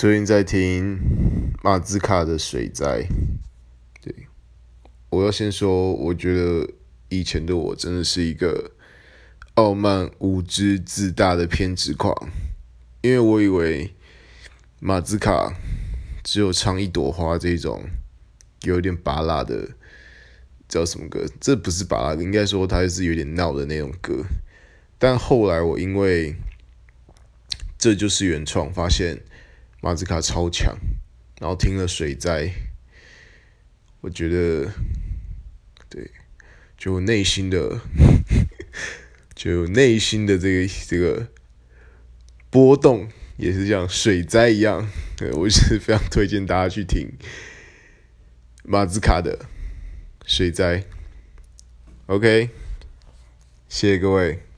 最近在听马兹卡的水灾。对，我要先说，我觉得以前的我真的是一个傲慢、无知、自大的偏执狂，因为我以为马兹卡只有唱一朵花这种有点巴拉的叫什么歌？这不是巴拉，应该说它是有点闹的那种歌。但后来我因为这就是原创，发现。马兹卡超强，然后听了水灾，我觉得，对，就内心的，就内心的这个这个波动也是像水灾一样，对，我是非常推荐大家去听马兹卡的水灾。OK，谢谢各位。